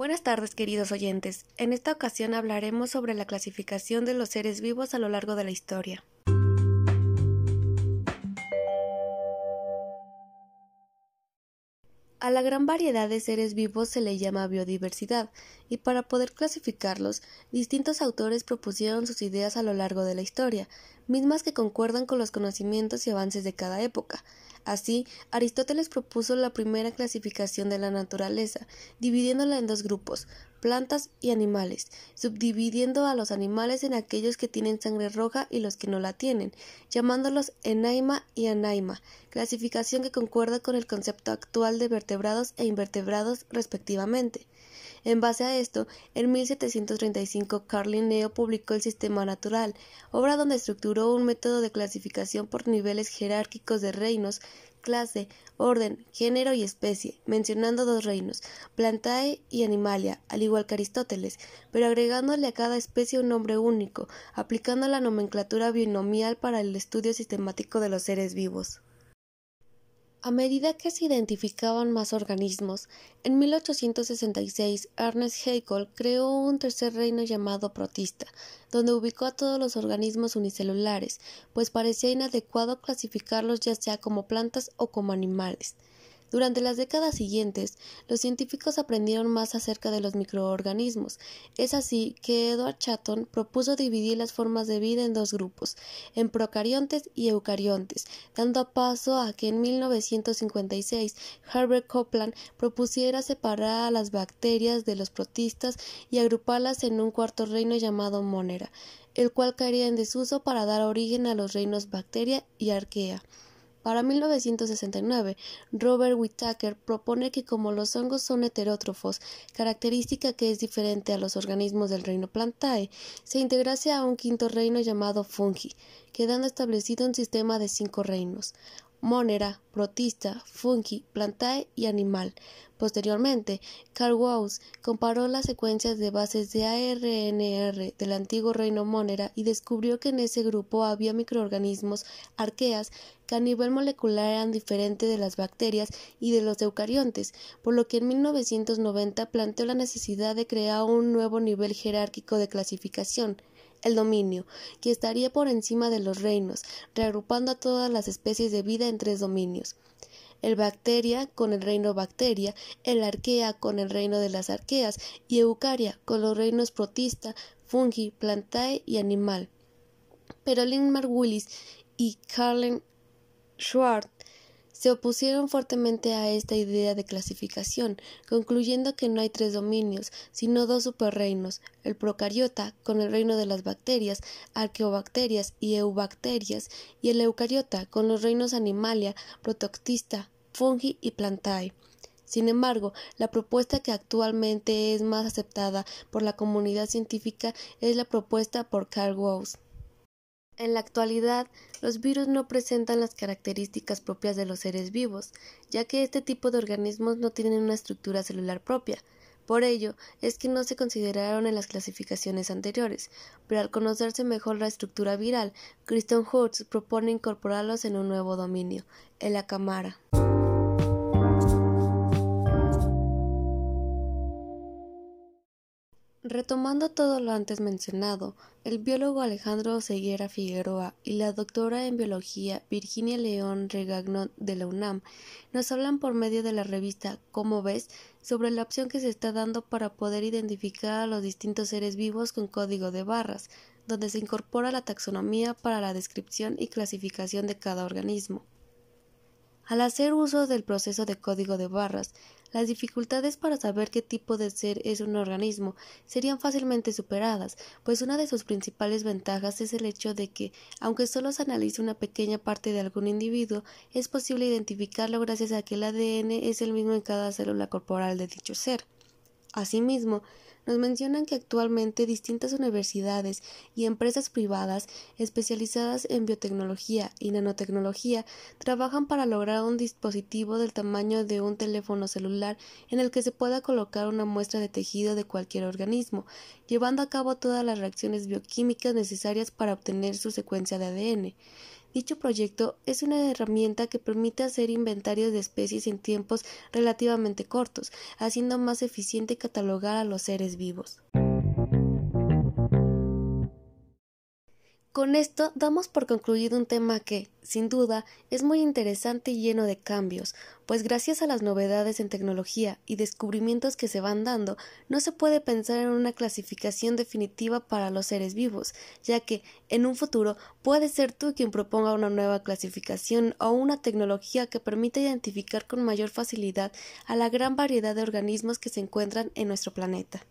Buenas tardes, queridos oyentes. En esta ocasión hablaremos sobre la clasificación de los seres vivos a lo largo de la historia. A la gran variedad de seres vivos se le llama biodiversidad, y para poder clasificarlos, distintos autores propusieron sus ideas a lo largo de la historia, mismas que concuerdan con los conocimientos y avances de cada época. Así, Aristóteles propuso la primera clasificación de la naturaleza, dividiéndola en dos grupos, plantas y animales, subdividiendo a los animales en aquellos que tienen sangre roja y los que no la tienen, llamándolos enaima y anaima, clasificación que concuerda con el concepto actual de vertebrados e invertebrados respectivamente. En base a esto, en 1735 Carl Linneo publicó el Sistema Natural, obra donde estructuró un método de clasificación por niveles jerárquicos de reinos, clase, orden, género y especie, mencionando dos reinos, Plantae y Animalia, al igual que Aristóteles, pero agregándole a cada especie un nombre único, aplicando la nomenclatura binomial para el estudio sistemático de los seres vivos. A medida que se identificaban más organismos, en 1866 Ernest Haeckel creó un tercer reino llamado protista, donde ubicó a todos los organismos unicelulares, pues parecía inadecuado clasificarlos ya sea como plantas o como animales. Durante las décadas siguientes, los científicos aprendieron más acerca de los microorganismos. Es así que Edward Chatton propuso dividir las formas de vida en dos grupos, en procariontes y eucariontes, dando paso a que en 1956 Herbert Copeland propusiera separar a las bacterias de los protistas y agruparlas en un cuarto reino llamado Monera, el cual caería en desuso para dar origen a los reinos bacteria y arquea. Para 1969, Robert Whittaker propone que como los hongos son heterótrofos, característica que es diferente a los organismos del reino Plantae, se integrase a un quinto reino llamado fungi, quedando establecido un sistema de cinco reinos, Monera, protista, fungi, plantae y animal. Posteriormente, Carl Gauss comparó las secuencias de bases de ARNR del antiguo reino Monera y descubrió que en ese grupo había microorganismos arqueas que a nivel molecular eran diferentes de las bacterias y de los eucariontes, por lo que en 1990 planteó la necesidad de crear un nuevo nivel jerárquico de clasificación, el dominio, que estaría por encima de los reinos, reagrupando a todas las especies de vida en tres dominios el bacteria con el reino bacteria, el arquea con el reino de las arqueas y eucaria con los reinos protista, fungi, plantae y animal. Pero Lindmar Willis y Carlen Schwartz se opusieron fuertemente a esta idea de clasificación, concluyendo que no hay tres dominios, sino dos superreinos, el procariota, con el reino de las bacterias, arqueobacterias y eubacterias, y el eucariota, con los reinos animalia, protoctista, fungi y plantae. Sin embargo, la propuesta que actualmente es más aceptada por la comunidad científica es la propuesta por Carl Gauss. En la actualidad, los virus no presentan las características propias de los seres vivos, ya que este tipo de organismos no tienen una estructura celular propia. Por ello, es que no se consideraron en las clasificaciones anteriores, pero al conocerse mejor la estructura viral, Kristen Hurst propone incorporarlos en un nuevo dominio, el acamara. Retomando todo lo antes mencionado, el biólogo Alejandro Ceguera Figueroa y la doctora en biología Virginia León Regagno de la UNAM nos hablan por medio de la revista Cómo ves sobre la opción que se está dando para poder identificar a los distintos seres vivos con código de barras, donde se incorpora la taxonomía para la descripción y clasificación de cada organismo. Al hacer uso del proceso de código de barras, las dificultades para saber qué tipo de ser es un organismo serían fácilmente superadas, pues una de sus principales ventajas es el hecho de que, aunque solo se analice una pequeña parte de algún individuo, es posible identificarlo gracias a que el ADN es el mismo en cada célula corporal de dicho ser. Asimismo, nos mencionan que actualmente distintas universidades y empresas privadas especializadas en biotecnología y nanotecnología trabajan para lograr un dispositivo del tamaño de un teléfono celular en el que se pueda colocar una muestra de tejido de cualquier organismo, llevando a cabo todas las reacciones bioquímicas necesarias para obtener su secuencia de ADN. Dicho proyecto es una herramienta que permite hacer inventarios de especies en tiempos relativamente cortos, haciendo más eficiente catalogar a los seres vivos. Con esto damos por concluido un tema que, sin duda, es muy interesante y lleno de cambios, pues gracias a las novedades en tecnología y descubrimientos que se van dando, no se puede pensar en una clasificación definitiva para los seres vivos, ya que en un futuro puede ser tú quien proponga una nueva clasificación o una tecnología que permita identificar con mayor facilidad a la gran variedad de organismos que se encuentran en nuestro planeta.